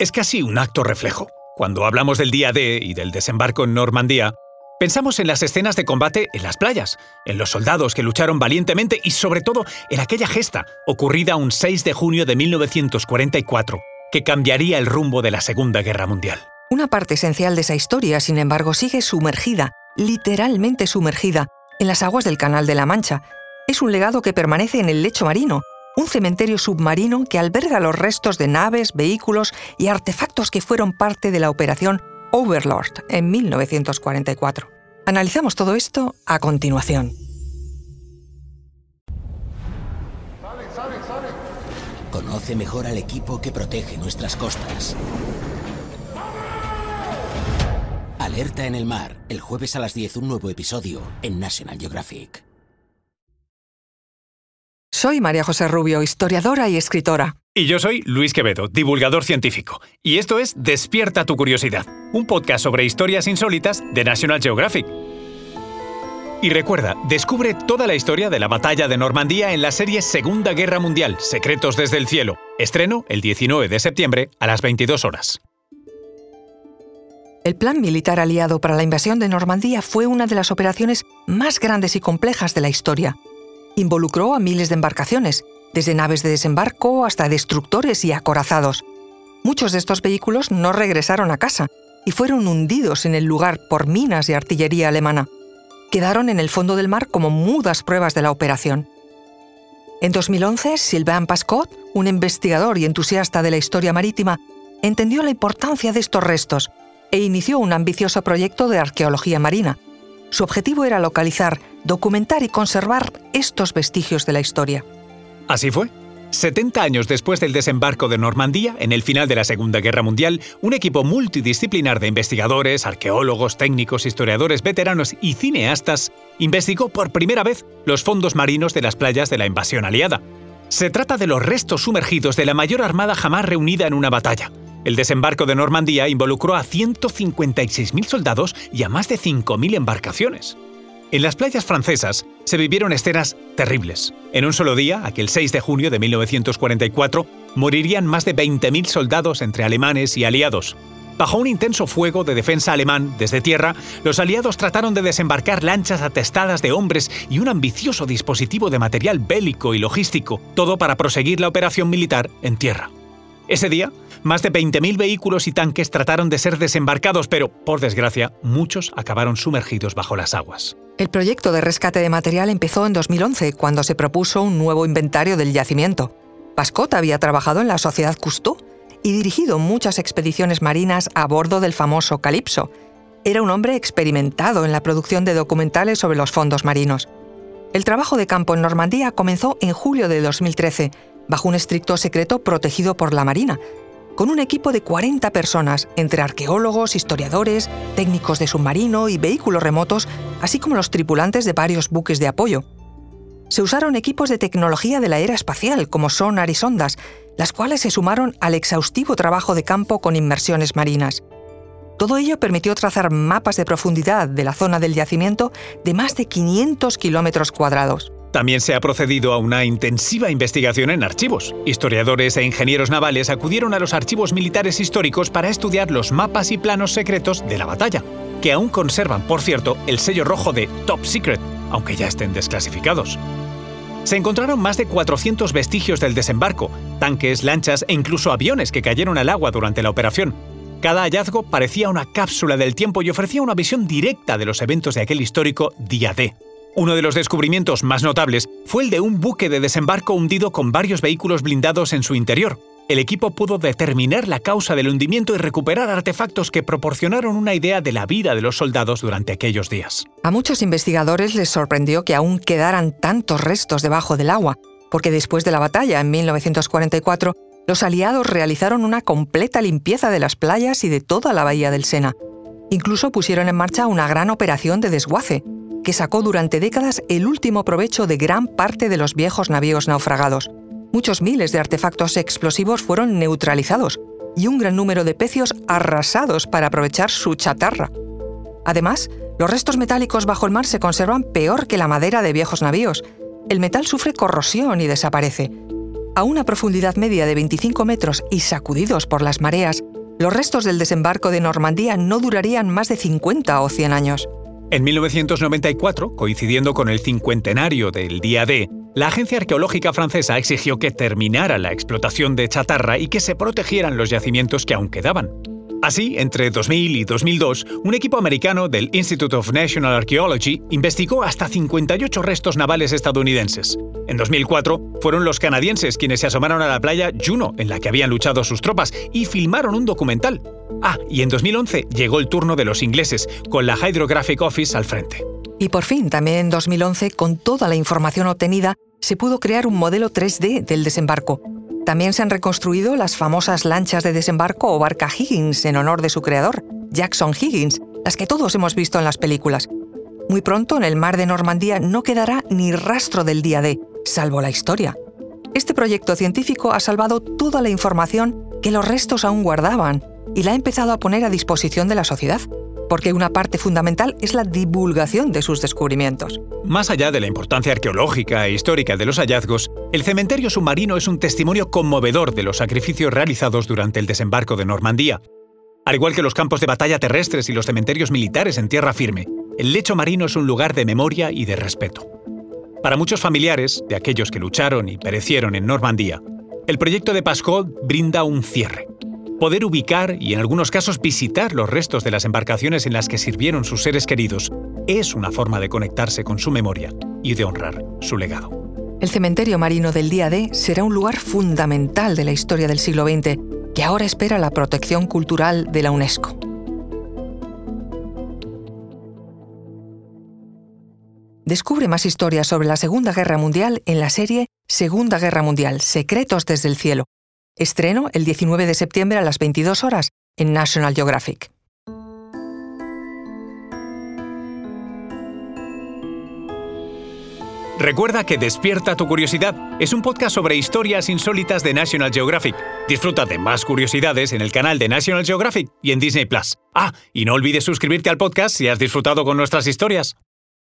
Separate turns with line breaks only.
Es casi un acto reflejo. Cuando hablamos del día D y del desembarco en Normandía, pensamos en las escenas de combate en las playas, en los soldados que lucharon valientemente y sobre todo en aquella gesta ocurrida un 6 de junio de 1944, que cambiaría el rumbo de la Segunda Guerra Mundial.
Una parte esencial de esa historia, sin embargo, sigue sumergida, literalmente sumergida, en las aguas del Canal de la Mancha. Es un legado que permanece en el lecho marino, un cementerio submarino que alberga los restos de naves, vehículos y artefactos que fueron parte de la operación Overlord en 1944. Analizamos todo esto a continuación.
Conoce mejor al equipo que protege nuestras costas. Alerta en el mar, el jueves a las 10 un nuevo episodio en National Geographic.
Soy María José Rubio, historiadora y escritora.
Y yo soy Luis Quevedo, divulgador científico. Y esto es Despierta tu curiosidad, un podcast sobre historias insólitas de National Geographic. Y recuerda, descubre toda la historia de la batalla de Normandía en la serie Segunda Guerra Mundial, Secretos desde el Cielo. Estreno el 19 de septiembre a las 22 horas.
El plan militar aliado para la invasión de Normandía fue una de las operaciones más grandes y complejas de la historia involucró a miles de embarcaciones, desde naves de desembarco hasta destructores y acorazados. Muchos de estos vehículos no regresaron a casa y fueron hundidos en el lugar por minas y artillería alemana. Quedaron en el fondo del mar como mudas pruebas de la operación. En 2011, Sylvain Pascot, un investigador y entusiasta de la historia marítima, entendió la importancia de estos restos e inició un ambicioso proyecto de arqueología marina. Su objetivo era localizar documentar y conservar estos vestigios de la historia.
Así fue. 70 años después del desembarco de Normandía, en el final de la Segunda Guerra Mundial, un equipo multidisciplinar de investigadores, arqueólogos, técnicos, historiadores, veteranos y cineastas investigó por primera vez los fondos marinos de las playas de la invasión aliada. Se trata de los restos sumergidos de la mayor armada jamás reunida en una batalla. El desembarco de Normandía involucró a 156.000 soldados y a más de 5.000 embarcaciones. En las playas francesas se vivieron escenas terribles. En un solo día, aquel 6 de junio de 1944, morirían más de 20.000 soldados entre alemanes y aliados. Bajo un intenso fuego de defensa alemán desde tierra, los aliados trataron de desembarcar lanchas atestadas de hombres y un ambicioso dispositivo de material bélico y logístico, todo para proseguir la operación militar en tierra. Ese día, más de 20.000 vehículos y tanques trataron de ser desembarcados, pero, por desgracia, muchos acabaron sumergidos bajo las aguas.
El proyecto de rescate de material empezó en 2011, cuando se propuso un nuevo inventario del yacimiento. Pascot había trabajado en la Sociedad Cousteau y dirigido muchas expediciones marinas a bordo del famoso Calypso. Era un hombre experimentado en la producción de documentales sobre los fondos marinos. El trabajo de campo en Normandía comenzó en julio de 2013, bajo un estricto secreto protegido por la Marina, con un equipo de 40 personas, entre arqueólogos, historiadores, técnicos de submarino y vehículos remotos, así como los tripulantes de varios buques de apoyo. Se usaron equipos de tecnología de la era espacial, como sonar y sondas, las cuales se sumaron al exhaustivo trabajo de campo con inmersiones marinas. Todo ello permitió trazar mapas de profundidad de la zona del yacimiento de más de 500 kilómetros cuadrados.
También se ha procedido a una intensiva investigación en archivos. Historiadores e ingenieros navales acudieron a los archivos militares históricos para estudiar los mapas y planos secretos de la batalla, que aún conservan, por cierto, el sello rojo de Top Secret, aunque ya estén desclasificados. Se encontraron más de 400 vestigios del desembarco, tanques, lanchas e incluso aviones que cayeron al agua durante la operación. Cada hallazgo parecía una cápsula del tiempo y ofrecía una visión directa de los eventos de aquel histórico día D. Uno de los descubrimientos más notables fue el de un buque de desembarco hundido con varios vehículos blindados en su interior. El equipo pudo determinar la causa del hundimiento y recuperar artefactos que proporcionaron una idea de la vida de los soldados durante aquellos días.
A muchos investigadores les sorprendió que aún quedaran tantos restos debajo del agua, porque después de la batalla en 1944, los aliados realizaron una completa limpieza de las playas y de toda la bahía del Sena. Incluso pusieron en marcha una gran operación de desguace, que sacó durante décadas el último provecho de gran parte de los viejos navíos naufragados. Muchos miles de artefactos explosivos fueron neutralizados y un gran número de pecios arrasados para aprovechar su chatarra. Además, los restos metálicos bajo el mar se conservan peor que la madera de viejos navíos. El metal sufre corrosión y desaparece. A una profundidad media de 25 metros y sacudidos por las mareas, los restos del desembarco de Normandía no durarían más de 50 o 100 años.
En 1994, coincidiendo con el cincuentenario del Día D, la Agencia Arqueológica Francesa exigió que terminara la explotación de chatarra y que se protegieran los yacimientos que aún quedaban. Así, entre 2000 y 2002, un equipo americano del Institute of National Archaeology investigó hasta 58 restos navales estadounidenses. En 2004, fueron los canadienses quienes se asomaron a la playa Juno, en la que habían luchado sus tropas, y filmaron un documental. Ah, y en 2011 llegó el turno de los ingleses, con la Hydrographic Office al frente.
Y por fin, también en 2011, con toda la información obtenida, se pudo crear un modelo 3D del desembarco, también se han reconstruido las famosas lanchas de desembarco o barca Higgins en honor de su creador, Jackson Higgins, las que todos hemos visto en las películas. Muy pronto en el mar de Normandía no quedará ni rastro del día D, salvo la historia. Este proyecto científico ha salvado toda la información que los restos aún guardaban y la ha empezado a poner a disposición de la sociedad porque una parte fundamental es la divulgación de sus descubrimientos.
Más allá de la importancia arqueológica e histórica de los hallazgos, el cementerio submarino es un testimonio conmovedor de los sacrificios realizados durante el desembarco de Normandía. Al igual que los campos de batalla terrestres y los cementerios militares en tierra firme, el lecho marino es un lugar de memoria y de respeto. Para muchos familiares, de aquellos que lucharon y perecieron en Normandía, el proyecto de Pascot brinda un cierre poder ubicar y en algunos casos visitar los restos de las embarcaciones en las que sirvieron sus seres queridos es una forma de conectarse con su memoria y de honrar su legado.
El cementerio marino del día D será un lugar fundamental de la historia del siglo XX que ahora espera la protección cultural de la UNESCO. Descubre más historias sobre la Segunda Guerra Mundial en la serie Segunda Guerra Mundial, Secretos desde el Cielo, Estreno el 19 de septiembre a las 22 horas en National Geographic.
Recuerda que Despierta tu Curiosidad es un podcast sobre historias insólitas de National Geographic. Disfruta de más curiosidades en el canal de National Geographic y en Disney Plus. Ah, y no olvides suscribirte al podcast si has disfrutado con nuestras historias.